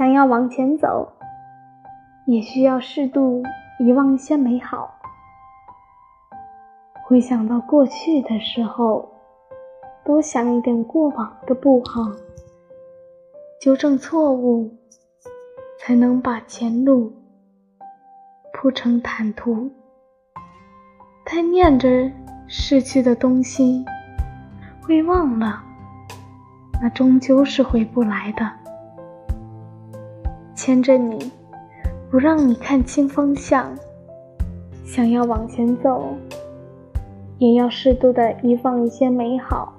想要往前走，也需要适度遗忘一些美好。回想到过去的时候，多想一点过往的不好，纠正错误，才能把前路铺成坦途。太念着逝去的东西，会忘了，那终究是回不来的。牵着你，不让你看清方向，想要往前走，也要适度的遗忘一些美好。